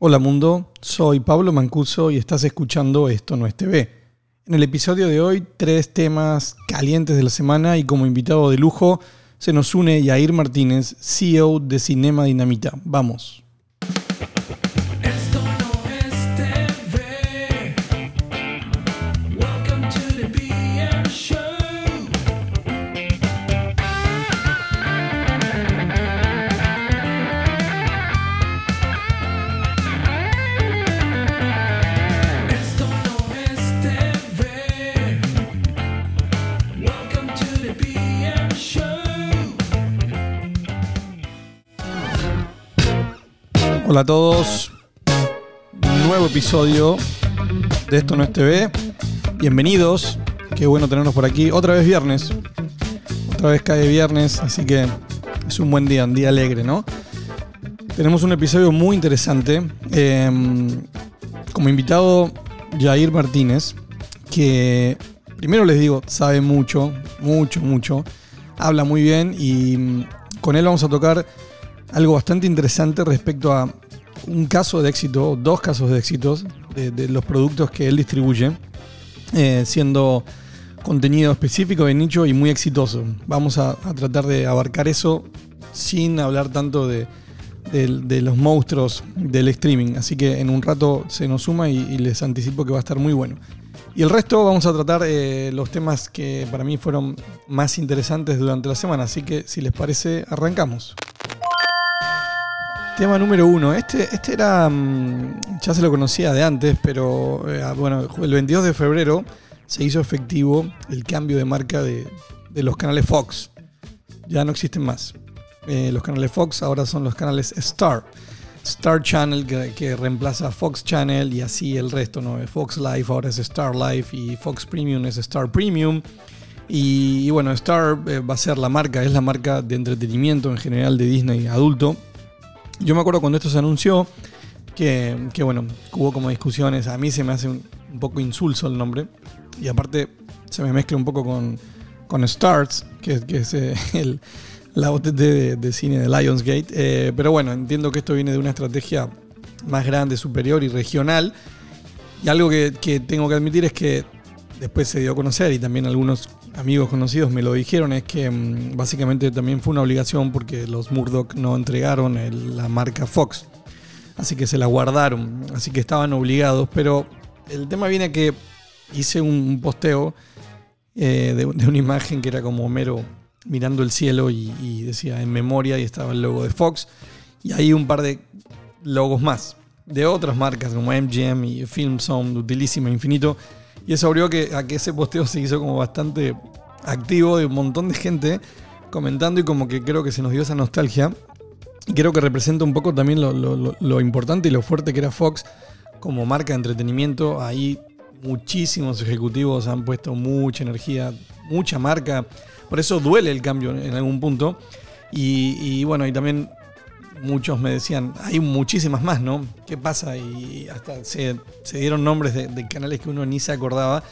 Hola mundo, soy Pablo Mancuso y estás escuchando Esto no es TV. En el episodio de hoy, tres temas calientes de la semana y como invitado de lujo se nos une Yair Martínez, CEO de Cinema Dinamita. Vamos. Hola a todos, nuevo episodio de Esto no es TV. Bienvenidos, qué bueno tenernos por aquí. Otra vez viernes, otra vez cae viernes, así que es un buen día, un día alegre, ¿no? Tenemos un episodio muy interesante. eh, como invitado, Jair Martínez, que primero les digo, sabe mucho, mucho, mucho. Habla muy bien y mm, con él vamos a tocar algo bastante interesante respecto a un caso de éxito, dos casos de éxitos de, los productos que él distribuye, eh, siendo contenido específico de nicho y muy exitoso. Vamos a, tratar de abarcar eso sin hablar tanto de, de- los monstruos del streaming. Así que en un rato se nos suma y, y les anticipo que va a estar muy bueno. Y el resto vamos a tratar eh, los temas que para mí fueron más interesantes durante la semana. Así que si les parece, arrancamos. Tema número uno. Este, este era. mm, Ya se lo conocía de antes, pero eh, bueno, el 22 de febrero se hizo efectivo el cambio de marca de, de los canales Fox. Ya no existen más. Eh, los canales Fox ahora son los canales Star. Star Channel que, que reemplaza Fox Channel y así el resto, ¿no? Fox Life ahora es Star Life y Fox Premium es Star Premium. Y, y bueno, Star eh, va a ser la marca, es la marca de entretenimiento en general de Disney adulto. Yo me acuerdo cuando esto se anunció que, que, bueno, hubo como discusiones. A mí se me hace un, poco insulso el nombre. Y aparte se me mezcla un poco con, con Stars, que, que es eh, el, la OTT de, de cine de Lionsgate. Eh, pero bueno, entiendo que esto viene de una estrategia más grande, superior y regional. Y algo que, que tengo que admitir es que después se dio a conocer y también algunos amigos conocidos me lo dijeron, es que mm, básicamente también fue una obligación porque los Murdoch no entregaron la marca Fox. Así que se la guardaron, así que estaban obligados. Pero el tema viene que hice un, posteo eh, de, una imagen que era como Homero mirando el cielo y, decía en memoria y estaba el logo de Fox. Y ahí un par de logos más de otras marcas como MGM y FilmZone, utilísima, infinito. Y eso abrió que, a que ese posteo se hizo como bastante activo de un montón de gente comentando y como que creo que se nos dio esa nostalgia. Y creo que representa un poco también lo, lo- importante y lo fuerte que era Fox como marca de entretenimiento. Ahí muchísimos ejecutivos han puesto mucha energía, mucha marca. Por eso duele el cambio en algún punto. Y, y bueno, y también muchos me decían, hay muchísimas más, ¿no? ¿Qué pasa? Y hasta se, dieron nombres de, canales que uno ni se acordaba.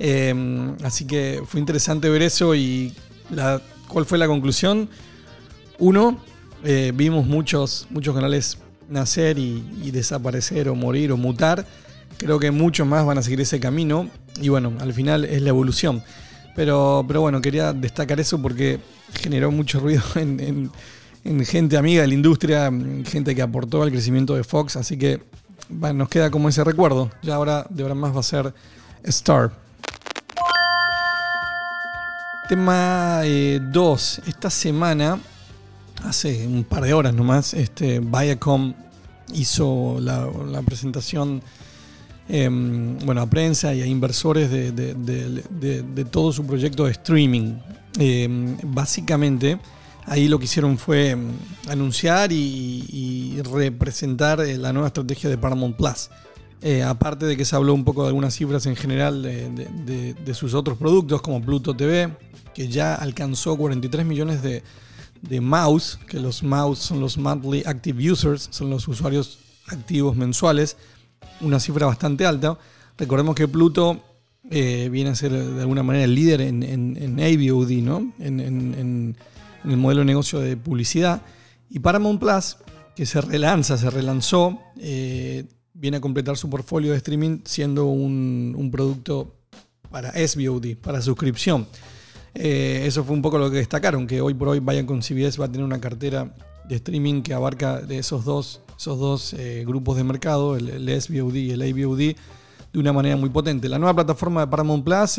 Eh, así que fue interesante ver eso y ¿cuál fue la conclusión? Uno, eh, vimos muchos, muchos canales nacer y, desaparecer o morir o mutar. Creo que muchos más van a seguir ese camino y bueno, al final es la evolución. Pero, pero bueno, quería destacar eso porque generó mucho ruido en- en gente amiga de la industria, en gente que aportó al crecimiento de Fox, así que nos queda como ese recuerdo. Ya ahora de ahora más va a ser Star. Tema 2. Esta semana, hace un par de horas nomás, este, Viacom hizo la, presentación eh, bueno, a prensa y a inversores de, de- de- todo su proyecto de streaming. Eh, básicamente, ahí lo que hicieron fue mm, anunciar y, representar eh, la nueva estrategia de Paramount Plus. Eh, aparte de que se habló un poco de algunas cifras en general de, sus otros productos, como Pluto TV, que ya alcanzó 43 millones de, mouse, que los mouse son los monthly active users, son los usuarios activos mensuales, una cifra bastante alta. Recordemos que Pluto eh, viene a ser de alguna manera el líder en, en, ¿no? En- en- el modelo de negocio de publicidad. Y Paramount Plus que se relanza, se relanzó, eh, viene a completar su portfolio de streaming siendo un, producto para SVOD, para suscripción. Eh, eso fue un poco lo que destacaron, que hoy por hoy vayan con CBS va a tener una cartera de streaming que abarca de esos dos, esos dos eh, grupos de mercado, el, el SVOD y el AVOD, de una manera muy potente. La nueva plataforma de Paramount Plus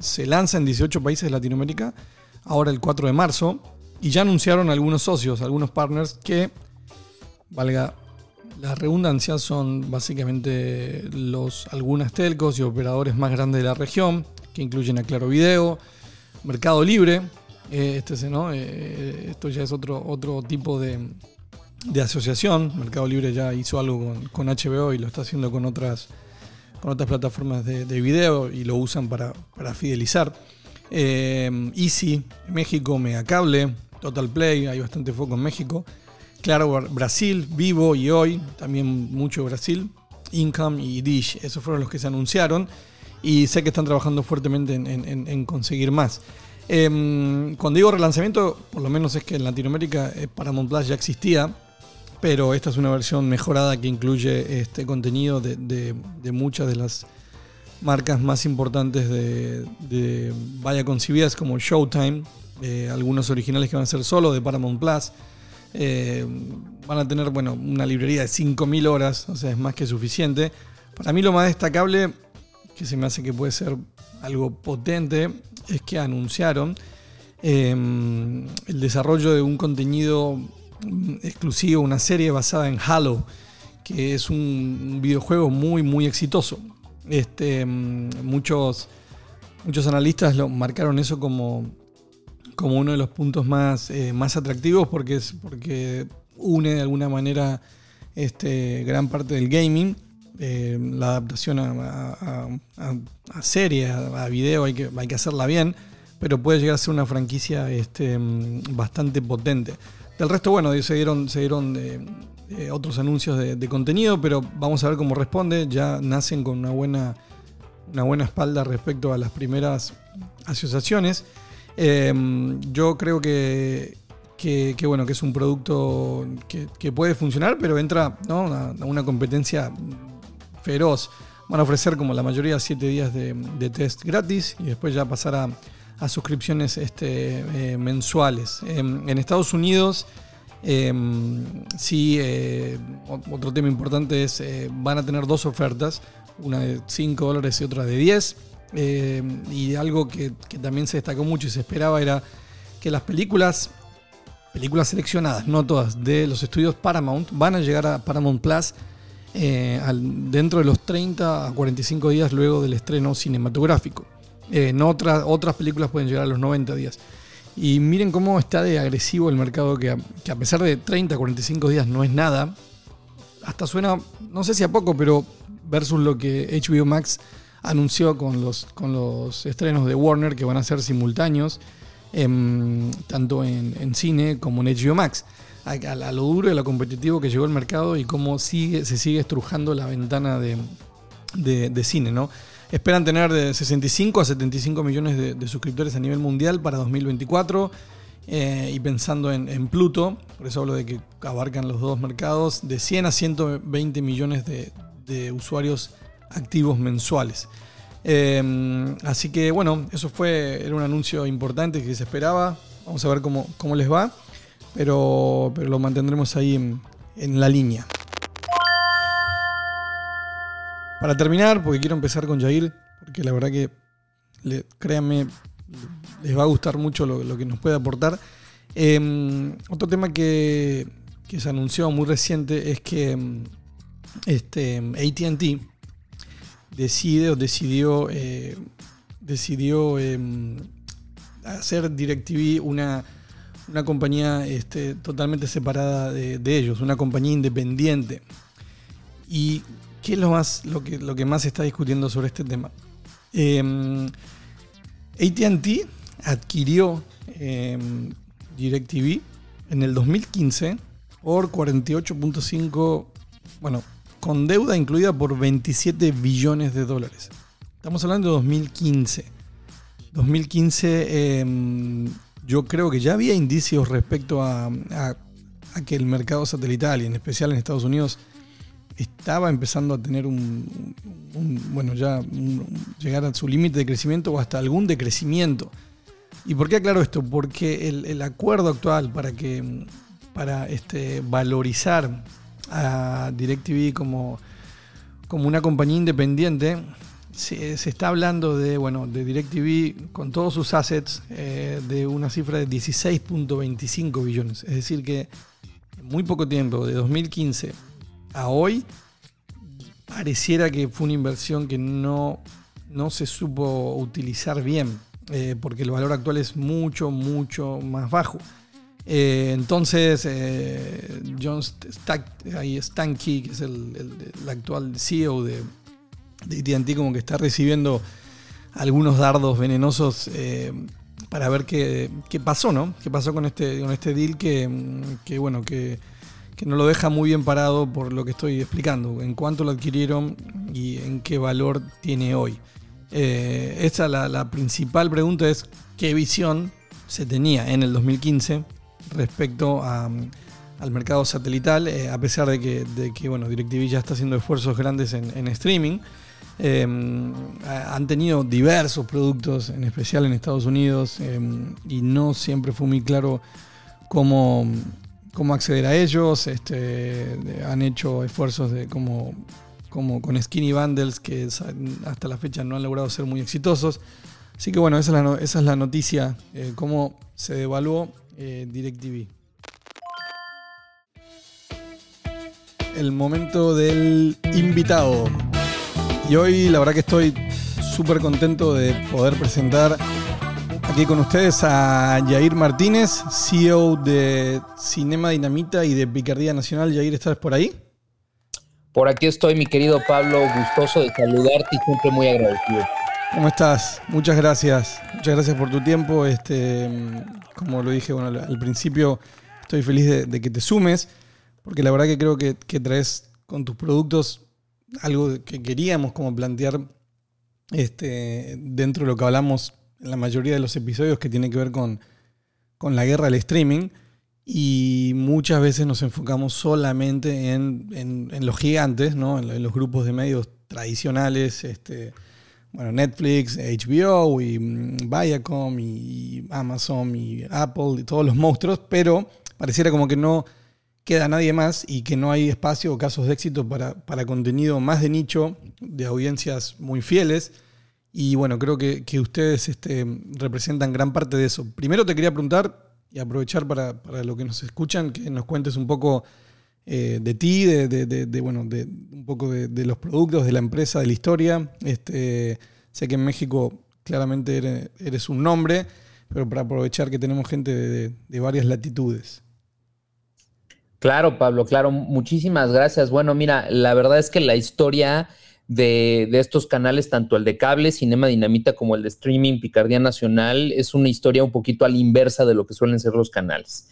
se lanza en 18 países de Latinoamérica, ahora el 4 de marzo, y ya anunciaron algunos socios, algunos partners que, valga la redundancia, son básicamente los, algunas telcos y operadores más grandes de la región, que incluyen a Claro Video, Mercado Libre, eh, este, es, ¿no? Eh, esto ya es otro, otro tipo de, de asociación. Mercado Libre ya hizo algo con, con HBO y lo está haciendo con otras, con otras plataformas de, de video y lo usan para, para fidelizar. Eh, Easy, México, Megacable, Total Play, hay bastante foco en México. Claro, Brasil, Vivo y hoy, también mucho Brasil. Income y Dish, esos fueron los que se anunciaron. Y sé que están trabajando fuertemente en, conseguir más. Eh, cuando digo relanzamiento, por lo menos es que en Latinoamérica eh, Paramount Plus ya existía, pero esta es una versión mejorada que incluye este contenido de muchas de las marcas más importantes de, Vaya con CBS como Showtime, eh, algunos originales que van a ser solo de Paramount Plus. Eh, van a tener bueno, una librería de 5.000 horas, o sea, es más que suficiente. Para mí lo más destacable, que se me hace que puede ser algo potente, es que anunciaron eh, el desarrollo de un contenido mm, exclusivo, una serie basada en Halo, que es un videojuego muy, muy exitoso. Este, mm, muchos, muchos analistas lo marcaron eso como, como uno de los puntos más, eh, más atractivos porque, es, porque une de alguna manera este, gran parte del gaming. Eh, la adaptación a, a- a- a serie, a, video, hay que, hay que hacerla bien, pero puede llegar a ser una franquicia este, mm, bastante potente. Del resto, bueno, se dieron, se dieron eh, otros anuncios de, contenido, pero vamos a ver cómo responde. Ya nacen con una buena, una buena espalda respecto a las primeras asociaciones. Eh, yo creo que, que, bueno, que es un producto que, puede funcionar, pero entra ¿no? a, a una competencia feroz. Van a ofrecer como la mayoría 7 días de, test gratis y después ya pasar a, a suscripciones este, eh, mensuales. En, en Estados Unidos, sí, eh, ot- otro tema importante es, eh, van a tener dos ofertas, una de 5 dólares y otra de 10. Eh, y algo que, también se destacó mucho y se esperaba era que las películas, películas seleccionadas, no todas, de los estudios Paramount, van a llegar a Paramount Plus eh, dentro de los 30 a 45 días luego del estreno cinematográfico. Eh, no otra- otras películas pueden llegar a los 90 días. Y miren cómo está de agresivo el mercado, que a, que a pesar de 30 a 45 días no es nada. Hasta suena, no sé si a poco, pero versus lo que HBO Max anunció con los, con los estrenos de Warner, que van a ser simultáneos, em, tanto en, cine como en HBO Max. A, lo duro y a lo competitivo que llegó el mercado y cómo sigue, se sigue estrujando la ventana de- de cine, ¿no? Esperan tener de 65 a 75 millones de, suscriptores a nivel mundial para 2024. eh, y pensando en, Pluto, por eso hablo de que abarcan los dos mercados, de 100 a 120 millones de, usuarios activos mensuales. Eh, así que bueno, eso fue, era un anuncio importante que se esperaba. Vamos a ver cómo, cómo les va, pero, pero lo mantendremos ahí en la línea. Para terminar, porque quiero empezar con Jair, porque la verdad que, le- créanme, les va a gustar mucho lo, que nos puede aportar. Eh, otro tema que, que se anunció muy reciente es que mm, este, ATT decide o decidió, eh, decidió eh, hacer DirecTV una, una compañía este, totalmente separada de, de ellos, una compañía independiente. ¿Y qué es lo, más, lo, que, lo que más se está discutiendo sobre este tema? Eh, ATT adquirió eh, DirecTV en el 2015 por 48.5, bueno, con deuda incluida por 27 billones de dólares. Estamos hablando de 2015. 2015 eh, yo creo que ya había indicios respecto a a que el mercado satelital y en especial en Estados Unidos estaba empezando a tener un, bueno, ya llegar a su límite de crecimiento o hasta algún decrecimiento. ¿Y por qué aclaro esto? Porque el, acuerdo actual para que para este, valorizar a DirecTV como, como una compañía independiente, se, se está hablando de, bueno, de DirecTV con todos sus assets eh, de una cifra de 16.25 billones. Es decir que en muy poco tiempo, de 2015 a hoy, pareciera que fue una inversión que no, no se supo utilizar bien, eh, porque el valor actual es mucho, mucho más bajo. Eh, entonces, eh, John Stankey, que es el, actual CEO de, de AT&T, como que está recibiendo algunos dardos venenosos para ver qué, qué pasó, ¿no? ¿Qué pasó con este, con este deal que, que, bueno, que, que no lo deja muy bien parado por lo que estoy explicando, en cuánto lo adquirieron y en qué valor tiene hoy. Eh, esa la, la principal pregunta es qué visión se tenía en el 2015 respecto mm, al mercado satelital, eh, a pesar de que, de que bueno, DirecTV ya está haciendo esfuerzos grandes en, streaming. Ha- han tenido diversos productos, en especial en Estados Unidos, eh, y no siempre fue muy claro cómo, cómo acceder a ellos. Este, han hecho esfuerzos de como, como con skinny bundles que hasta la fecha no han logrado ser muy exitosos. Así que bueno, esa es la, no- esa es la noticia, eh, cómo se devaluó eh, DirecTV. El momento del invitado. Y hoy la verdad que estoy súper contento de poder presentar aquí con ustedes a Yair Martínez, CEO de Cinema Dinamita y de Picardía Nacional. Yair, ¿estás por ahí? Por aquí estoy, mi querido Pablo, gustoso de saludarte y siempre muy agradecido. ¿Cómo estás? Muchas gracias. Muchas gracias por tu tiempo. Este, como lo dije bueno, al- principio, estoy feliz de, de que te sumes, porque la verdad que creo que, que traes con tus productos algo que queríamos como plantear este, dentro de lo que hablamos la mayoría de los episodios que tiene que ver con, con la guerra del streaming. Y muchas veces nos enfocamos solamente en, en- los gigantes, ¿no? en, en los grupos de medios tradicionales, este, bueno, Netflix, HBO y mm, Viacom y Amazon y Apple y todos los monstruos, pero pareciera como que no queda nadie más y que no hay espacio o casos de éxito para, para contenido más de nicho, de audiencias muy fieles. Y bueno, creo que, que ustedes este, representan gran parte de eso. Primero te quería preguntar y aprovechar para, para lo que nos escuchan, que nos cuentes un poco eh, de ti, de, de- bueno, de un poco de, los productos, de la empresa, de la historia. Este, sé que en México claramente eres, eres un nombre, pero para aprovechar que tenemos gente de varias latitudes. Claro, Pablo, claro, muchísimas gracias. Bueno, mira, la verdad es que la historia de, estos canales, tanto el de cable, Cinema Dinamita, como el de streaming, Picardía Nacional, es una historia un poquito a la inversa de lo que suelen ser los canales.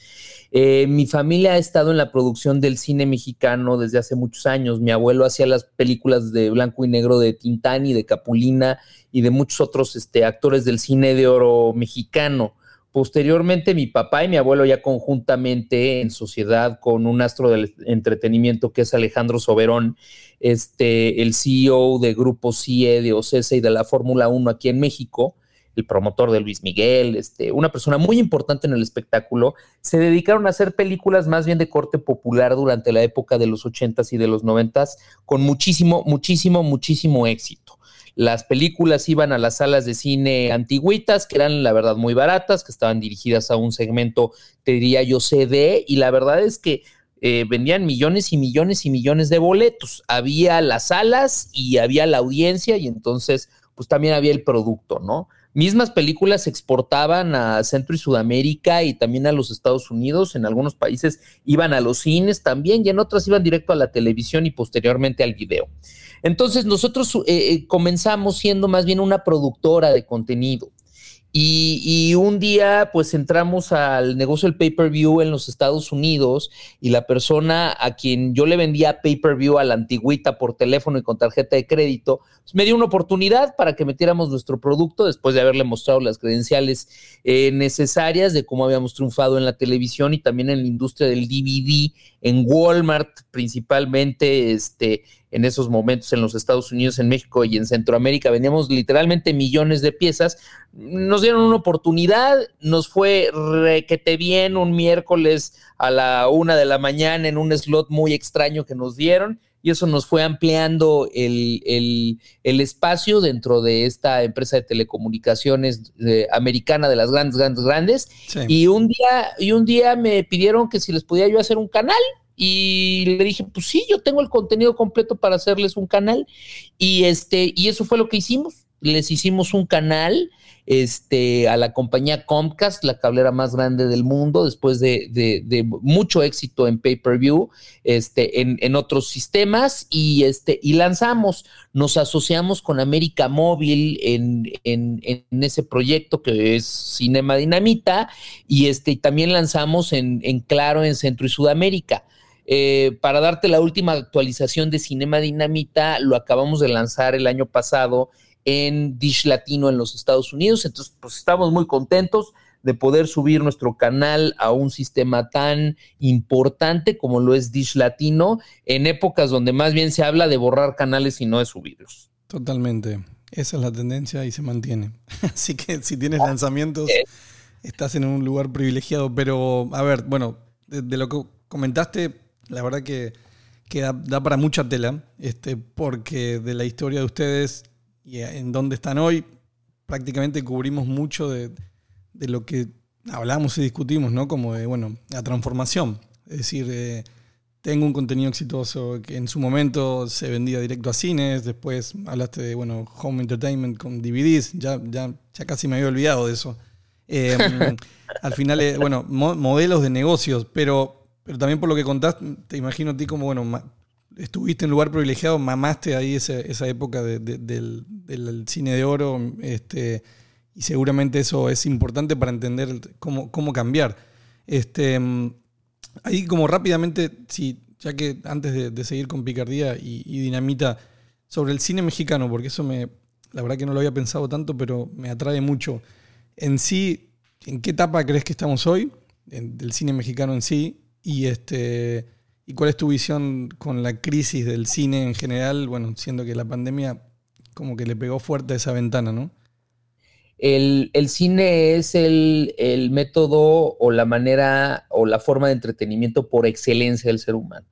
Eh, mi familia ha estado en la producción del cine mexicano desde hace muchos años. Mi abuelo hacía las películas de blanco y negro de Tintán y de Capulina y de muchos otros este, actores del cine de oro mexicano. Posteriormente, mi papá y mi abuelo ya conjuntamente en sociedad con un astro del entretenimiento que es Alejandro Soberón, este, el CEO de Grupo CIE, de OCESA y de la Fórmula 1 aquí en México, el promotor de Luis Miguel, este, una persona muy importante en el espectáculo, se dedicaron a hacer películas más bien de corte popular durante la época de los 80s y de los 90s con muchísimo, muchísimo, muchísimo éxito. Las películas iban a las salas de cine antigüitas, que eran la verdad muy baratas, que estaban dirigidas a un segmento, te diría yo, CD, y la verdad es que eh, vendían millones y millones y millones de boletos. Había las salas y había la audiencia, y entonces, pues también había el producto, ¿no? Mismas películas se exportaban a Centro y Sudamérica y también a los Estados Unidos. En algunos países iban a los cines también y en otras iban directo a la televisión y posteriormente al video. Entonces nosotros eh, eh, comenzamos siendo más bien una productora de contenido Y, y, un día, pues entramos al negocio del pay-per-view en los Estados Unidos y la persona a quien yo le vendía pay-per-view a la antigüita por teléfono y con tarjeta de crédito, pues me dio una oportunidad para que metiéramos nuestro producto después de haberle mostrado las credenciales eh, necesarias de cómo habíamos triunfado en la televisión y también en la industria del DVD, en Walmart principalmente, este, en esos momentos en los Estados Unidos, en México y en Centroamérica, vendíamos literalmente millones de piezas. Nos dieron una oportunidad, nos fue requete bien un miércoles a la una de la mañana en un slot muy extraño que nos dieron y eso nos fue ampliando el, el, el espacio dentro de esta empresa de telecomunicaciones eh, americana de las grandes, grandes, grandes. Sí. Y, un día, y un día me pidieron que si les podía yo hacer un canal y le dije, pues sí, yo tengo el contenido completo para hacerles un canal. Y este, y eso fue lo que hicimos. Les hicimos un canal este, a la compañía Comcast, la cablera más grande del mundo, después de, de, de mucho éxito en pay-per-view, este, en, en, otros sistemas, y, este, y lanzamos, nos asociamos con América Móvil en, en, en ese proyecto que es Cinema Dinamita, y, este, y también lanzamos en, en Claro en Centro y Sudamérica. Eh, para darte la última actualización de Cinema Dinamita, lo acabamos de lanzar el año pasado en Dish Latino en los Estados Unidos. Entonces, pues estamos muy contentos de poder subir nuestro canal a un sistema tan importante como lo es Dish Latino en épocas donde más bien se habla de borrar canales y no de subirlos. Totalmente. Esa es la tendencia y se mantiene. Así que si tienes lanzamientos, estás en un lugar privilegiado. Pero, a ver, bueno, de, de lo que comentaste, la verdad que, que da, da, para mucha tela, este, porque de la historia de ustedes y en dónde están hoy, prácticamente cubrimos mucho de, de, lo que hablamos y discutimos, ¿no? Como de, bueno, la transformación. Es decir, eh, tengo un contenido exitoso que en su momento se vendía directo a cines, después hablaste de, bueno, home entertainment con DVDs, ya, ya, ya casi me había olvidado de eso. Eh, al final, eh, bueno, mo modelos de negocios, pero pero también por lo que contaste, te imagino a ti como, bueno, estuviste en lugar privilegiado, mamaste ahí esa, esa época de, de, del, del, cine de oro, este, y seguramente eso es importante para entender cómo, cómo cambiar. Este, ahí como rápidamente, sí, ya que antes de, de seguir con Picardía y, y, Dinamita, sobre el cine mexicano, porque eso me, la verdad que no lo había pensado tanto, pero me atrae mucho. En sí, ¿en qué etapa crees que estamos hoy? En, del cine mexicano en sí, y, este, ¿Y cuál es tu visión con la crisis del cine en general? Bueno, siendo que la pandemia como que le pegó fuerte esa ventana, ¿no? El, el cine es el, el, método o la manera o la forma de entretenimiento por excelencia del ser humano.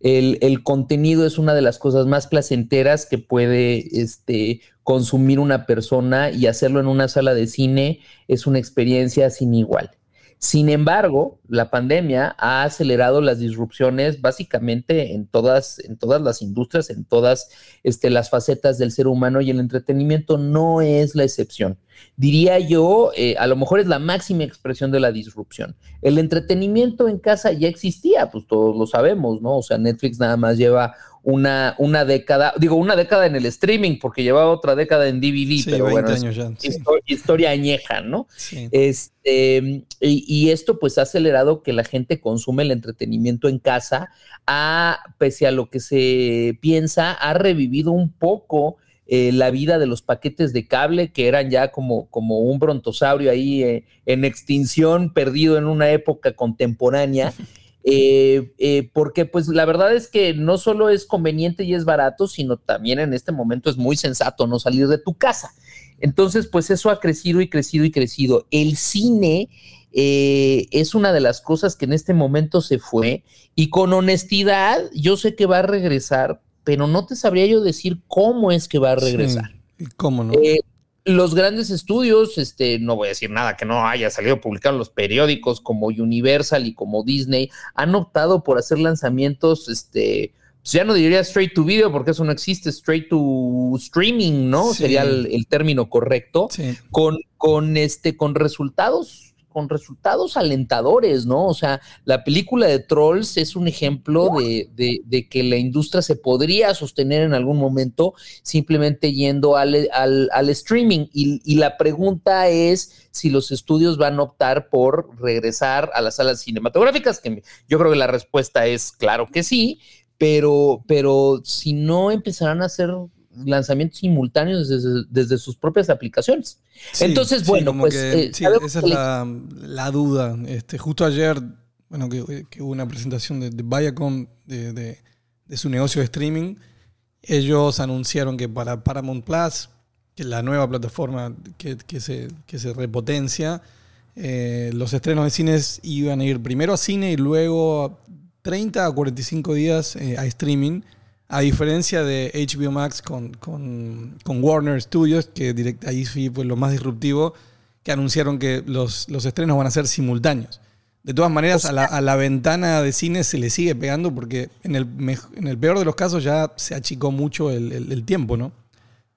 El, el, contenido es una de las cosas más placenteras que puede este, consumir una persona y hacerlo en una sala de cine es una experiencia sin igual. Sin embargo, la pandemia ha acelerado las disrupciones básicamente en todas, en todas las industrias, en todas este, las facetas del ser humano y el entretenimiento no es la excepción. Diría yo, eh, a lo mejor es la máxima expresión de la disrupción. El entretenimiento en casa ya existía, pues todos lo sabemos, ¿no? O sea, Netflix nada más lleva una, una década, digo, una década en el streaming, porque llevaba otra década en DVD, sí, pero bueno, años ya, sí. historia, historia, añeja, ¿no? Sí. Este, y, y, esto pues ha acelerado que la gente consume el entretenimiento en casa, ha, pese a lo que se piensa, ha revivido un poco eh, la vida de los paquetes de cable, que eran ya como, como un brontosaurio ahí eh, en extinción, perdido en una época contemporánea. Eh, eh, porque pues la verdad es que no solo es conveniente y es barato, sino también en este momento es muy sensato no salir de tu casa. Entonces, pues eso ha crecido y crecido y crecido. El cine eh, es una de las cosas que en este momento se fue y con honestidad yo sé que va a regresar, pero no te sabría yo decir cómo es que va a regresar. Sí, ¿Cómo no? Eh, los grandes estudios, este, no voy a decir nada que no haya salido publicado en los periódicos como Universal y como Disney, han optado por hacer lanzamientos, este, pues ya no diría straight to video porque eso no existe, straight to streaming, ¿no? Sí. Sería el, el, término correcto, sí. con, con, este, con resultados con resultados alentadores, ¿no? O sea, la película de Trolls es un ejemplo de, de- que la industria se podría sostener en algún momento simplemente yendo al, al- al streaming. Y, y la pregunta es si los estudios van a optar por regresar a las salas cinematográficas, que yo creo que la respuesta es claro que sí, pero, pero si no empezarán a hacer lanzamientos simultáneos desde, desde sus propias aplicaciones. Sí, Entonces, sí, bueno, como pues, que- eh, sí, esa es la, la duda. Este, justo ayer, bueno, que, que hubo una presentación de, de Viacom de, de- de su negocio de streaming. Ellos anunciaron que para Paramount Plus, que es la nueva plataforma que, que se, que se repotencia, eh, los estrenos de cines iban a ir primero a cine y luego a 30 a 45 días eh, a streaming. A diferencia de HBO Max con, con, con Warner Studios, que direct, ahí sí fue lo más disruptivo, que anunciaron que los, los estrenos van a ser simultáneos. De todas maneras, a, la, a la ventana de cine se le sigue pegando porque en el, en el peor de los casos ya se achicó mucho el, el- el tiempo, ¿no?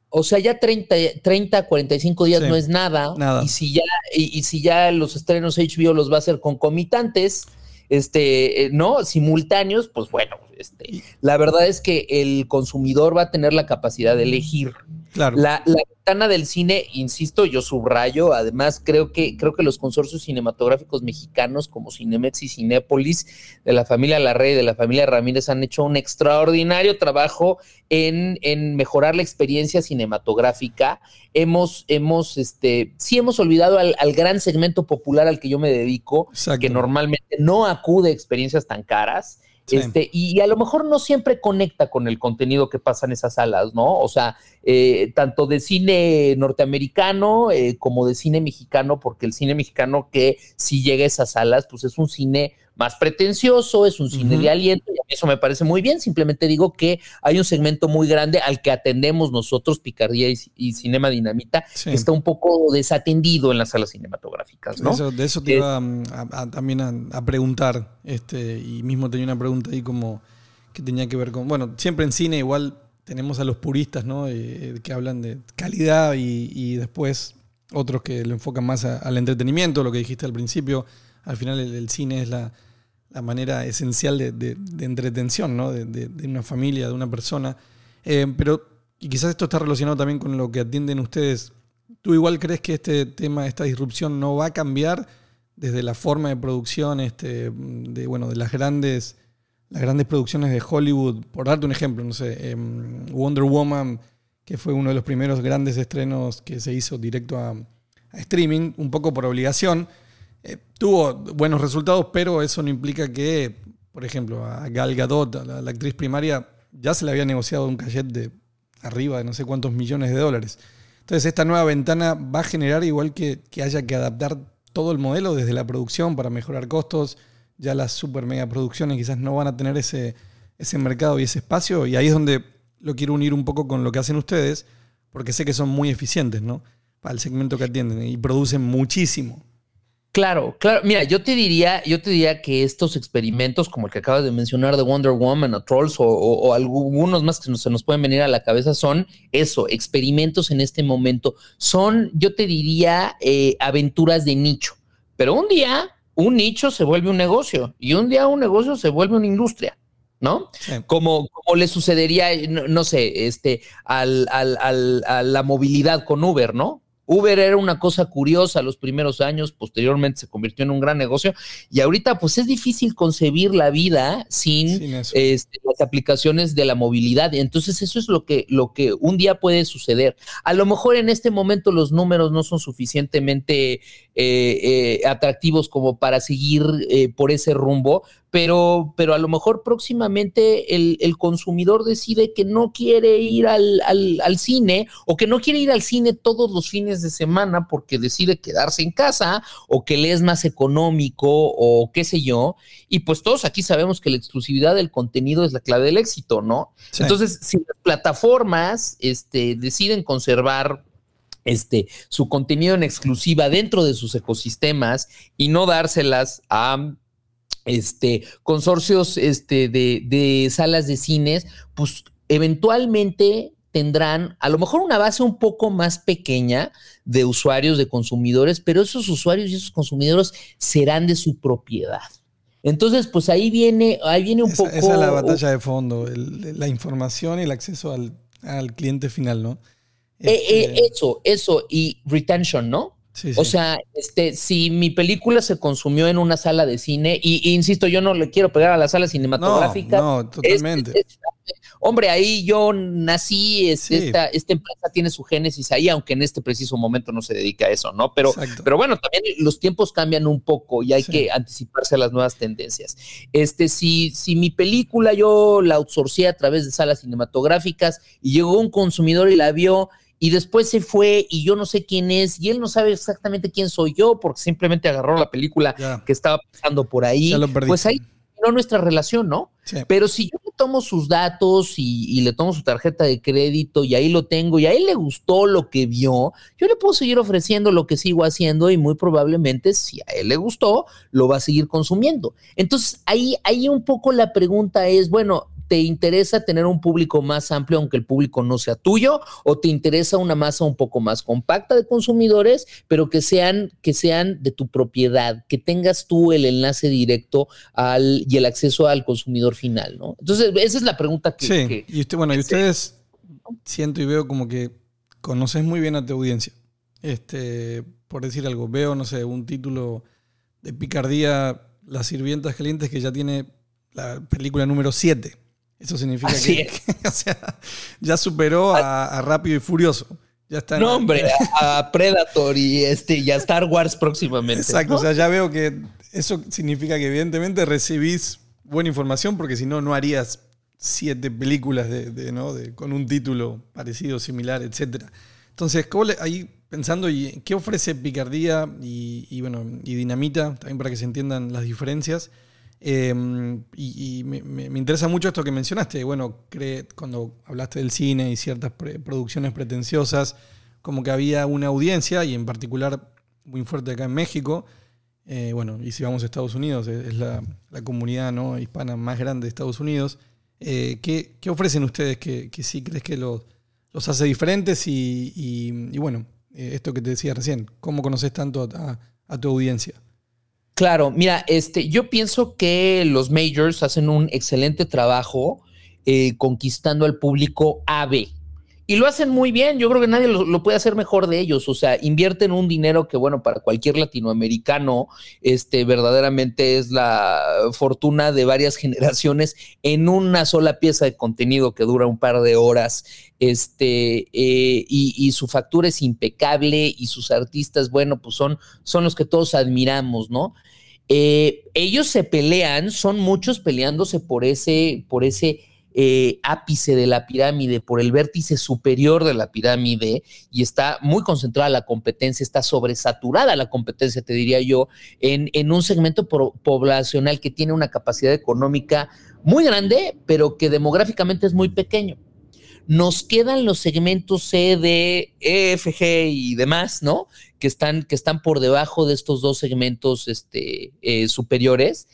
O sea, ya 30, 30 45 días Sí, no es nada. nada. Y si ya, y, y si ya los estrenos HBO los va a hacer concomitantes, este, eh, ¿no? Simultáneos, pues bueno, este, la verdad es que el consumidor va a tener la capacidad de elegir. Claro. La, la ventana del cine, insisto, yo subrayo, además creo que, creo que los consorcios cinematográficos mexicanos como Cinemex y Cinépolis, de la familia Larrey, de la familia Ramírez, han hecho un extraordinario trabajo en, en mejorar la experiencia cinematográfica. Hemos, hemos, este, sí hemos olvidado al, al gran segmento popular al que yo me dedico, Exacto. que normalmente no acude a experiencias tan caras. Este, y, a lo mejor no siempre conecta con el contenido que pasa en esas salas, ¿no? O sea, eh, tanto de cine norteamericano eh, como de cine mexicano, porque el cine mexicano que si llega a esas salas, pues es un cine más pretencioso, es un cine de aliento, y a mí eso me parece muy bien. Simplemente digo que hay un segmento muy grande al que atendemos nosotros, Picardía y, y Cinema Dinamita, Sí. que está un poco desatendido en las salas cinematográficas, ¿no? Eso- de eso te Eh, iba a- a- también a, preguntar. Este, y mismo tenía una pregunta ahí como que tenía que ver con. Bueno, siempre en cine igual tenemos a los puristas, ¿no? Eh, que hablan de calidad y, y después otros que lo enfocan más al entretenimiento, lo que dijiste al principio. Al final el, cine es la, manera esencial de, de- entretención, ¿no? De una familia, de una persona. Eh, pero, y quizás esto está relacionado también con lo que atienden ustedes. ¿Tú igual crees que este tema, esta disrupción no va a cambiar desde la forma de producción, este, de, bueno, de las grandes, las grandes producciones de Hollywood? Por darte un ejemplo, no sé, em, Wonder Woman, que fue uno de los primeros grandes estrenos que se hizo directo a, a streaming, un poco por obligación. Eh, tuvo buenos resultados, pero eso no implica que, por ejemplo, a Gal Gadot, la actriz primaria, ya se le había negociado un cachet de arriba de no sé cuántos millones de dólares. Entonces esta nueva ventana va a generar igual que, que haya que adaptar todo el modelo desde la producción para mejorar costos. Ya las super mega producciones quizás no van a tener ese, ese mercado y ese espacio. Y ahí es donde lo quiero unir un poco con lo que hacen ustedes, porque sé que son muy eficientes, ¿no? Para el segmento que atienden y producen muchísimo. Claro, claro. Mira, yo te diría, yo te diría que estos experimentos, como el que acabas de mencionar de Wonder Woman o Trolls o, o- o algunos más que nos- se nos pueden venir a la cabeza, son eso, experimentos en este momento. Son, yo te diría, eh, aventuras de nicho. Pero un día, un nicho se vuelve un negocio y un día un negocio se vuelve una industria, ¿no? Sí. como, como le sucedería, no, no sé, este, al, al- al- a la movilidad con Uber, ¿no? Uber era una cosa curiosa los primeros años, posteriormente se convirtió en un gran negocio y ahorita pues es difícil concebir la vida sin, este, las aplicaciones de la movilidad. Entonces eso es lo que, lo que un día puede suceder. A lo mejor en este momento los números no son suficientemente eh, eh, atractivos como para seguir eh, por ese rumbo, pero, pero a lo mejor próximamente el, el consumidor decide que no quiere ir al, al- al cine o que no quiere ir al cine todos los fines de semana porque decide quedarse en casa o que le es más económico o qué sé yo. Y pues todos aquí sabemos que la exclusividad del contenido es la clave del éxito, ¿no? Sí. Entonces, si las plataformas este, deciden conservar este, su contenido en exclusiva dentro de sus ecosistemas y no dárselas a este, consorcios este, de, de salas de cines, pues eventualmente tendrán a lo mejor una base un poco más pequeña de usuarios, de consumidores, pero esos usuarios y esos consumidores serán de su propiedad. Entonces, pues ahí viene, ahí viene un Esa, poco. esa es la batalla de fondo, el- la información y el acceso al, al cliente final, ¿no? Eh, eh, Este, eso, eso, y retention, ¿no? Sí, O sea, este, si mi película se consumió en una sala de cine, y, y insisto, yo no le quiero pegar a las salas no, cinematográficas. no, totalmente. Hombre, ahí yo nací, Sí. esta, esta empresa tiene su génesis ahí, aunque en este preciso momento no se dedica a eso, ¿no? Pero, Exacto. pero bueno, también los tiempos cambian un poco y hay que anticiparse a las nuevas tendencias. Este, si, si mi película yo la outsourcé a través de salas cinematográficas y llegó un consumidor y la vio y después se fue y yo no sé quién es y él no sabe exactamente quién soy yo porque simplemente agarró la película que estaba pasando por ahí, pues ahí terminó nuestra relación, ¿no? Sí. Pero si yo le tomo sus datos y, y le tomo su tarjeta de crédito y ahí lo tengo y a él le gustó lo que vio, yo le puedo seguir ofreciendo lo que sigo haciendo y muy probablemente si a él le gustó, lo va a seguir consumiendo. Entonces ahí, ahí un poco la pregunta es, bueno, ¿te interesa tener un público más amplio aunque el público no sea tuyo? ¿O te interesa una masa un poco más compacta de consumidores, pero que sean, que sean de tu propiedad, que tengas tú el enlace directo al, y el acceso al consumidor final, ¿no? Entonces, esa es la pregunta que... Sí, que- y usted, bueno, y se- ustedes siento y veo como que conoces muy bien a tu audiencia. Este, por decir algo, veo, no sé, un título de picardía, Las sirvientas calientes, que ya tiene la película número 7. Eso significa Así que, es. o sea, ya superó a, a Rápido y Furioso. Ya está en- No, hombre, a, Predator y, este, y a Star Wars próximamente. Exacto, ¿no? o sea, ya veo que eso significa que evidentemente recibís buena información porque si no, no harías siete películas de, de, ¿no? de- con un título parecido, similar, etc. Entonces, ¿cómo le- ahí pensando, y ¿qué ofrece Picardía y, y, bueno, y Dinamita? También para que se entiendan las diferencias. Eh, y me, interesa mucho esto que mencionaste. Bueno, cre- cuando hablaste del cine y ciertas pre- producciones pretenciosas, como que había una audiencia, y en particular muy fuerte acá en México. Eh, bueno, y si vamos a Estados Unidos, es, la, comunidad hispana más grande de Estados Unidos. Eh, ¿qué, ofrecen ustedes que, que sí crees que los, hace diferentes? Y, y- y bueno, eh, esto que te decía recién, ¿cómo conoces tanto a tu audiencia? Claro, mira, este, yo pienso que los majors hacen un excelente trabajo eh, conquistando al público AB. Y lo hacen muy bien, yo creo que nadie lo, puede hacer mejor de ellos, o sea, invierten un dinero que, bueno, para cualquier latinoamericano, este, verdaderamente es la fortuna de varias generaciones en una sola pieza de contenido que dura un par de horas, este, eh, y, y su factura es impecable y sus artistas, bueno, pues son, son los que todos admiramos, ¿no? Eh, ellos se pelean, son muchos peleándose por ese, por ese eh, ápice de la pirámide, por el vértice superior de la pirámide, y está muy concentrada la competencia, está sobresaturada la competencia, te diría yo, en, en un segmento poblacional que tiene una capacidad económica muy grande, pero que demográficamente es muy pequeño. Nos quedan los segmentos C, D, E, F, G y demás, ¿no? Que están, que están por debajo de estos dos segmentos este, eh, superiores,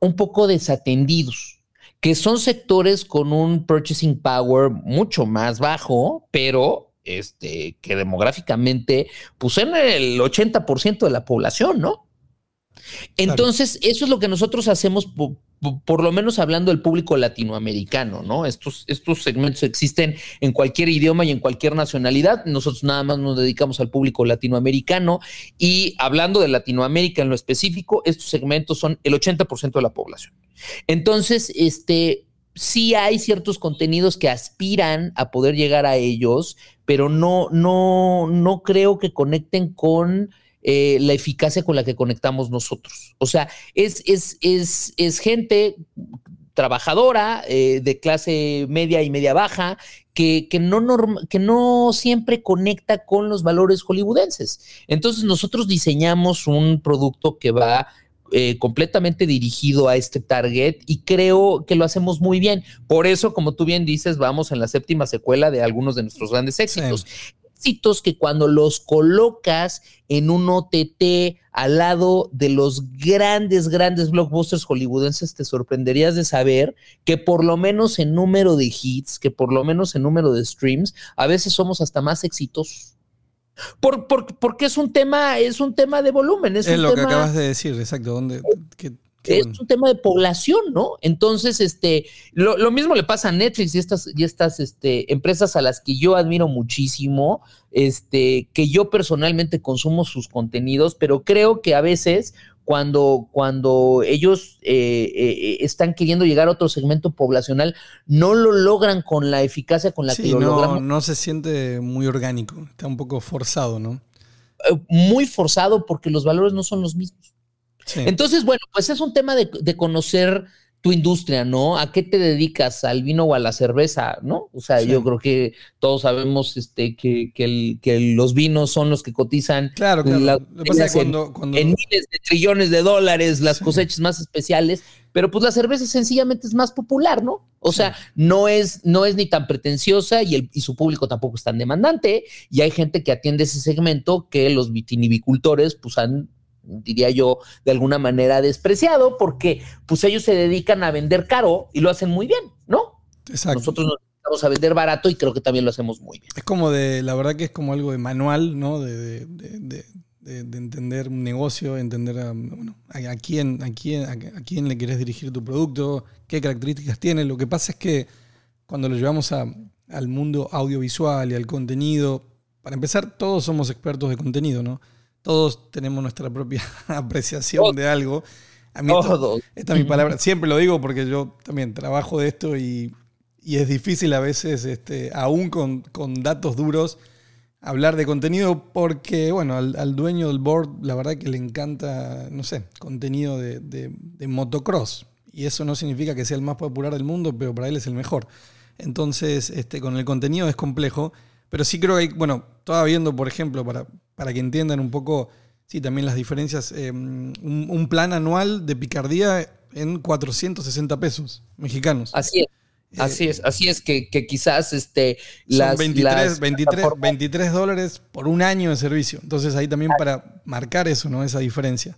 un poco desatendidos que son sectores con un purchasing power mucho más bajo, pero este, que demográficamente pues en el 80% de la población, ¿no? Entonces, eso es lo que nosotros hacemos, por, lo menos hablando del público latinoamericano, ¿no? Estos, estos segmentos existen en cualquier idioma y en cualquier nacionalidad. Nosotros nada más nos dedicamos al público latinoamericano y hablando de Latinoamérica en lo específico, estos segmentos son el 80% de la población. Entonces, este, sí hay ciertos contenidos que aspiran a poder llegar a ellos, pero no, no, no creo que conecten con eh, la eficacia con la que conectamos nosotros. O sea, es, es, es, es gente trabajadora eh, de clase media y media baja que, que, no norma, que no siempre conecta con los valores hollywoodenses. Entonces nosotros diseñamos un producto que va eh, completamente dirigido a este target y creo que lo hacemos muy bien. Por eso, como tú bien dices, vamos en la séptima secuela de algunos de nuestros grandes éxitos. Sí. Que cuando los colocas en un OTT al lado de los grandes, grandes blockbusters hollywoodenses, te sorprenderías de saber que por lo menos en número de hits, que por lo menos en número de streams, a veces somos hasta más exitosos. Por, por- porque es un tema, es un tema de volumen, es, Es, un lo que tema acabas de decir, exacto. ¿dónde, qué- qué es un tema de población, ¿no? Entonces, este, lo, lo mismo le pasa a Netflix y estas, y estas este, empresas a las que yo admiro muchísimo, este, que yo personalmente consumo sus contenidos, pero creo que a veces cuando, cuando ellos eh, eh, están queriendo llegar a otro segmento poblacional, no lo logran con la eficacia con la que lo no, logramos. no se siente muy orgánico. Está un poco forzado, ¿no? eh, Muy forzado porque los valores no son los mismos. Sí. Entonces, bueno, pues es un tema de, de conocer tu industria, ¿no? ¿A qué te dedicas? ¿Al vino o a la cerveza? ¿No? O sea, Sí. yo creo que todos sabemos este, que, que el- que los vinos son los que cotizan claro, claro. la- Lo que pasa es que en- cuando, cuando- en miles de trillones de dólares las Sí. cosechas más especiales, pero pues la cerveza sencillamente es más popular, ¿no? O sea, no es, no es ni tan pretenciosa y, el, y su público tampoco es tan demandante y hay gente que atiende ese segmento que los vitinivicultores pues han diría yo, de alguna manera despreciado, porque pues ellos se dedican a vender caro y lo hacen muy bien, ¿no? exacto. Nosotros nos dedicamos a vender barato y creo que también lo hacemos muy bien. Es como de, la verdad que es como algo de manual, ¿no? De, de- de- de- de- de entender un negocio, entender a, bueno, a, a quién, a, quién, a, quién le querés dirigir tu producto, qué características tiene. Lo que pasa es que cuando lo llevamos a- al mundo audiovisual y al contenido, para empezar, todos somos expertos de contenido, ¿no? Todos tenemos nuestra propia apreciación Todos. de algo. A mí Todos. esta es mi palabra. Siempre lo digo porque yo también trabajo de esto y, y es difícil a veces, este, aún con, con datos duros, hablar de contenido porque, bueno, al, al dueño del board, la verdad que le encanta, no sé, contenido de, de- de motocross. Y eso no significa que sea el más popular del mundo, pero para él es el mejor. Entonces, este, con el contenido es complejo. Pero sí creo que hay, bueno, estaba viendo, por ejemplo, para, para que entiendan un poco, sí, también las diferencias, eh, un, un plan anual de picardía en 460 pesos mexicanos. Así es. Eh, Así es, así es que, que quizás este, Son las, 23, las 23, plataformas- 23 dólares por un año de servicio. Entonces ahí también para marcar eso, ¿no? Esa diferencia.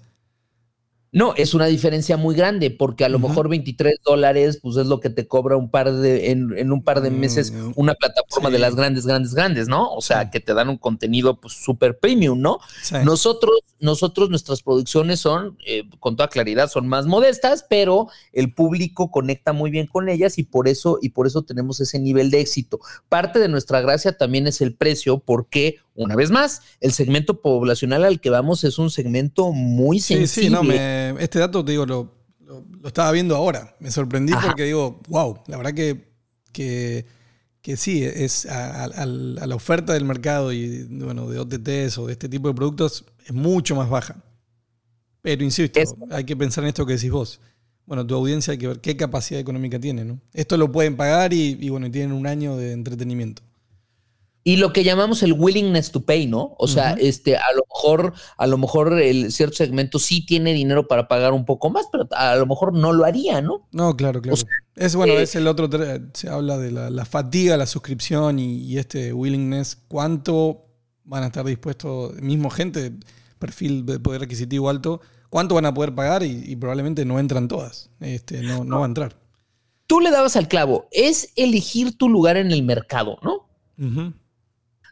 No, es una diferencia muy grande, porque a lo mejor 23 dólares, pues es lo que te cobra un par de, en, en un par de meses, Mm, una plataforma sí. de las grandes, grandes, grandes, ¿no? O sea, Sí. que te dan un contenido pues súper premium, ¿no? Sí. Nosotros, nosotros, nuestras producciones son, eh, con toda claridad, son más modestas, pero el público conecta muy bien con ellas y por eso, y por eso tenemos ese nivel de éxito. Parte de nuestra gracia también es el precio, porque, una vez más, el segmento poblacional al que vamos es un segmento muy Sí, sensible. sí, no, me- este dato te digo, lo, lo- lo estaba viendo ahora. Me sorprendí Ajá. porque digo, wow, la verdad que, que, que sí, es a, a- al- a la oferta del mercado y bueno, de OTTs o de este tipo de productos es mucho más baja. Pero insisto, Es- hay que pensar en esto que decís vos. Bueno, tu audiencia hay que ver qué capacidad económica tiene, ¿no? Esto lo pueden pagar y, y bueno, tienen un año de entretenimiento. Y lo que llamamos el willingness to pay, ¿no? O sea, este, a lo mejor, a lo mejor el cierto segmento sí tiene dinero para pagar un poco más, pero a lo mejor no lo haría, ¿no? No, claro, claro. sea, es bueno, eh, es el otro, se habla de la, la fatiga, la suscripción y, y este willingness. ¿Cuánto van a estar dispuestos, mismo gente, perfil de poder adquisitivo alto, cuánto van a poder pagar y, y probablemente no entran todas. Este, no, no va a entrar. Tú le dabas al clavo, es elegir tu lugar en el mercado, ¿no? Ujú.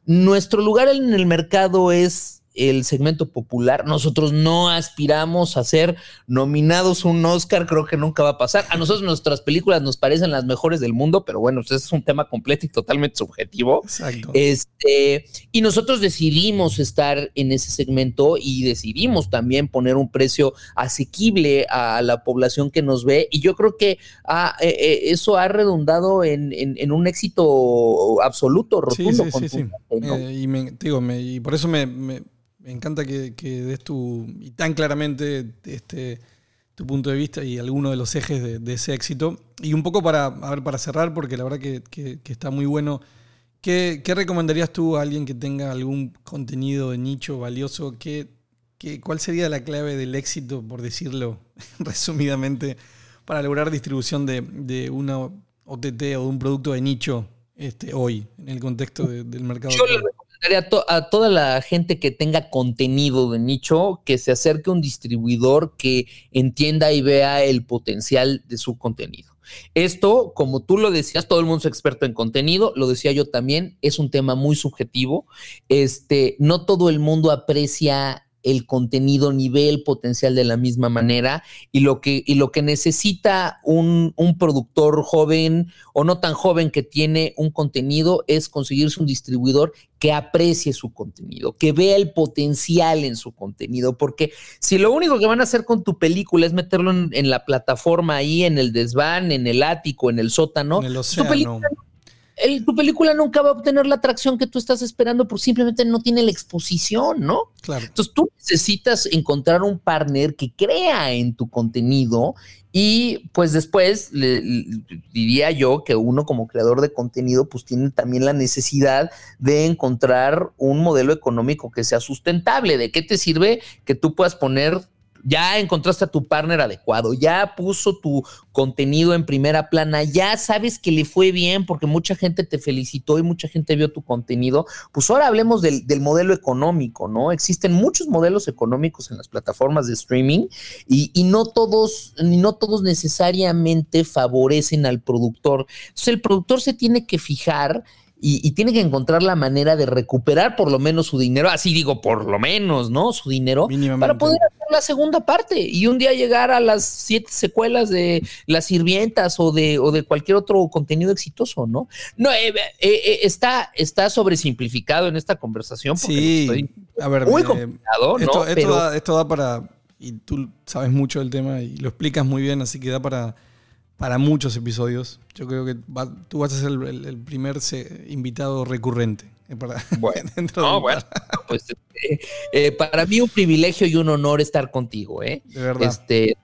Nuestro lugar en el mercado es el segmento popular. Nosotros no aspiramos a ser nominados a un Oscar, creo que nunca va a pasar. A nosotros nuestras películas nos parecen las mejores del mundo, pero bueno, ese es un tema completo y totalmente subjetivo. Exacto. Este, y nosotros decidimos estar en ese segmento y decidimos también poner un precio asequible a la población que nos ve. Y yo creo que ah, eh, eh, eso ha redundado en, en- en un éxito absoluto, rotundo. sí, sí, sí. Eh, y me, digo, me- y por eso me, me- me encanta que, que des tu, y tan claramente este, tu punto de vista y alguno de los ejes de, de ese éxito. Y un poco para, a ver, para cerrar, porque la verdad que, que- que está muy bueno. ¿Qué, qué recomendarías tú a alguien que tenga algún contenido de nicho valioso? ¿Qué, qué- ¿Cuál sería la clave del éxito, por decirlo resumidamente, para lograr distribución de, de una OTT o de un producto de nicho este, hoy, en el contexto de- del mercado? Yo? A, a toda la gente que tenga contenido de nicho que se acerque a un distribuidor que entienda y vea el potencial de su contenido. Esto, como tú lo decías, todo el mundo es experto en contenido, lo decía yo también, es un tema muy subjetivo. Este, no todo el mundo aprecia el contenido ni ve el potencial de la misma manera y lo que, y lo que necesita un, un productor joven o no tan joven que tiene un contenido es conseguirse un distribuidor que aprecie su contenido, que vea el potencial en su contenido, porque si lo único que van a hacer con tu película es meterlo en, en la plataforma ahí, en el desván, en el ático, en el sótano, en el tu océano. El- tu película nunca va a obtener la atracción que tú estás esperando porque simplemente no tiene la exposición, ¿no? Claro. Entonces tú necesitas encontrar un partner que crea en tu contenido y pues después le- le- diría yo que uno como creador de contenido pues tiene también la necesidad de encontrar un modelo económico que sea sustentable. ¿De qué te sirve que tú puedas poner ya encontraste a tu partner adecuado, ya puso tu contenido en primera plana, ya sabes que le fue bien porque mucha gente te felicitó y mucha gente vio tu contenido, pues ahora hablemos del, del modelo económico, ¿no? Existen muchos modelos económicos en las plataformas de streaming y, y no todos, no todos necesariamente favorecen al productor. Entonces el productor se tiene que fijar y, y tiene que encontrar la manera de recuperar por lo menos su dinero, así digo, por lo menos, ¿no? Su dinero para poder hacer la segunda parte y un día llegar a las siete secuelas de las sirvientas o de, o de cualquier otro contenido exitoso, ¿no? No, eh, eh, eh, está, está sobresimplificado en esta conversación porque Sí, estoy a ver, muy complicado, ¿no? esto, esto Pero da, esto da para, y tú sabes mucho del tema y lo explicas muy bien, así que da para, para muchos episodios. Yo creo que va- tú vas a ser el, primer se- invitado recurrente. eh, Para, Bueno, dentro no, bueno, pues eh, eh, para mí un privilegio y un honor estar contigo, ¿eh? De verdad. Este,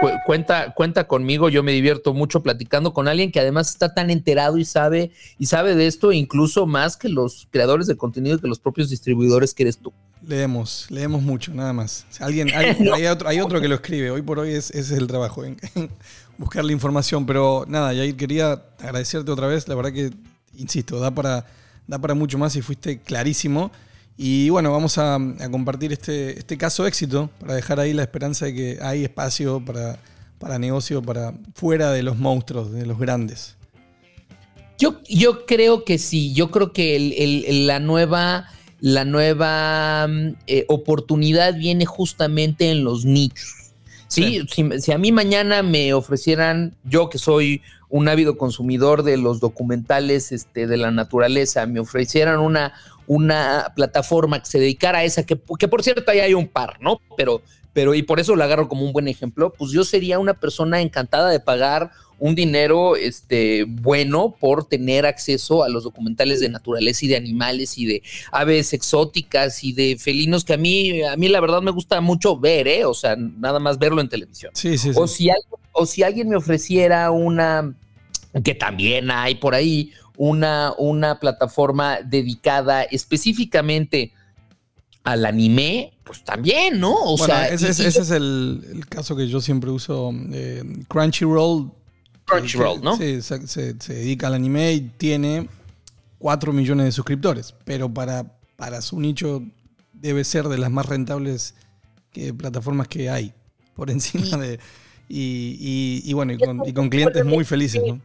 cu- cuenta, cuenta conmigo, yo me divierto mucho platicando con alguien que además está tan enterado y sabe, y sabe de esto, incluso más que los creadores de contenido que los propios distribuidores que eres tú. Leemos, leemos mucho, nada más. Alguien, hay, hay otro, hay otro que lo escribe. Hoy por hoy es, ese es el trabajo, en, en buscar la información. Pero nada, Yair, quería agradecerte otra vez. La verdad que, insisto, da para, da para mucho más y fuiste clarísimo. Y bueno, vamos a, a compartir este, este caso éxito para dejar ahí la esperanza de que hay espacio para, para negocio, para fuera de los monstruos, de los grandes. Yo, yo creo que sí, yo creo que el- el- el- la nueva, la nueva mm, eh, oportunidad viene justamente en los nichos. Sí, Si, si a mí mañana me ofrecieran, yo que soy un ávido consumidor de los documentales este, de la naturaleza, me ofrecieran una, una plataforma que se dedicara a esa, que, que por cierto ahí hay un par, ¿no? Pero, pero, y por eso la agarro como un buen ejemplo, pues yo sería una persona encantada de pagar un dinero este, bueno por tener acceso a los documentales de naturaleza y de animales y de aves exóticas y de felinos que a mí, a mí la verdad me gusta mucho ver, ¿eh? O sea, nada más verlo en televisión. Sí, sí, sí. O si, algo- o si alguien me ofreciera una, que también hay por ahí, una, una plataforma dedicada específicamente al anime, pues también, ¿no? O bueno, sea, ese, y- es- y- ese es el, el caso que yo siempre uso. eh, Crunchyroll. Crunchyroll, que- ¿no? Sí, se, se- se dedica al anime y tiene 4 millones de suscriptores. Pero para, para su nicho debe ser de las más rentables que, plataformas que hay. Por encima de. Y, y- y bueno, y con, y con clientes muy felices, ¿no?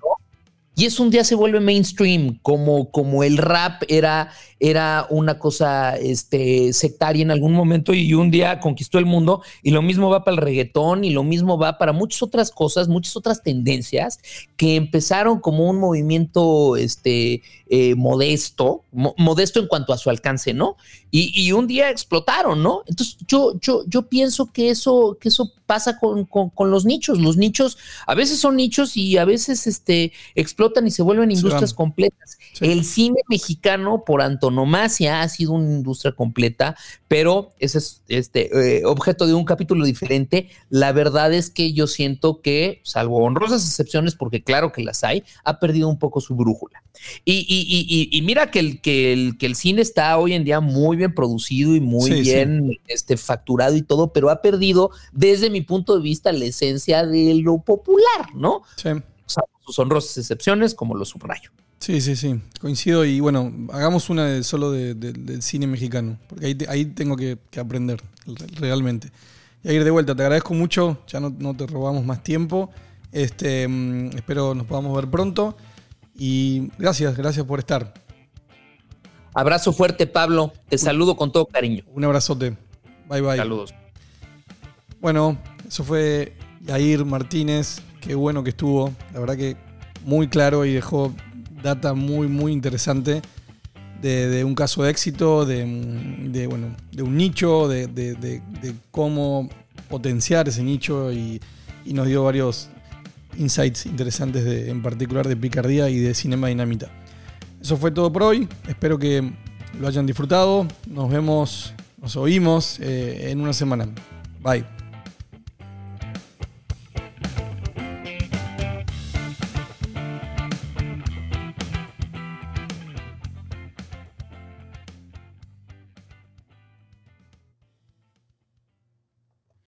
Y eso un día se vuelve mainstream, como, como el rap era, era una cosa este, sectaria en algún momento y un día conquistó el mundo. Y lo mismo va para el reggaetón y lo mismo va para muchas otras cosas, muchas otras tendencias que empezaron como un movimiento este, eh, modesto, mo- modesto en cuanto a su alcance, ¿no? Y, y un día explotaron, ¿no? Entonces yo, yo, yo pienso que eso, que eso pasa con, con- con los nichos. Los nichos a veces son nichos y a veces este, explotan y se vuelven industrias completas. Sí. El cine mexicano, por antonomasia, ha sido una industria completa, pero ese es este, eh, objeto de un capítulo diferente. La verdad es que yo siento que, salvo honrosas excepciones, porque claro que las hay, ha perdido un poco su brújula. Y, y- y- y- y mira que el, que, el, que el cine está hoy en día muy bien producido y muy Sí, sí. bien Este, facturado y todo, pero ha perdido, desde mi punto de vista, la esencia de lo popular, ¿no? Sí. salvo sus honrosas excepciones, como lo subrayo. Sí, sí, sí, coincido y bueno, hagamos una de- solo de- de- del cine mexicano, porque ahí, ahí tengo que, que aprender re- realmente. Y a ir de vuelta, te agradezco mucho, ya no, no te robamos más tiempo, este, mm, espero nos podamos ver pronto y gracias, gracias por estar. Abrazo fuerte, Pablo. Te saludo con todo cariño. Un abrazote, bye bye. Saludos. Bueno, eso fue Yair Martínez, qué bueno que estuvo, la verdad que muy claro y dejó data muy, muy interesante de, de un caso de éxito, de, de, bueno, de un nicho, de, de- de- de cómo potenciar ese nicho y, y nos dio varios insights interesantes, de- en particular de picardía y de cinema dinamita. Eso fue todo por hoy, espero que lo hayan disfrutado, nos vemos, nos oímos eh, en una semana. Bye.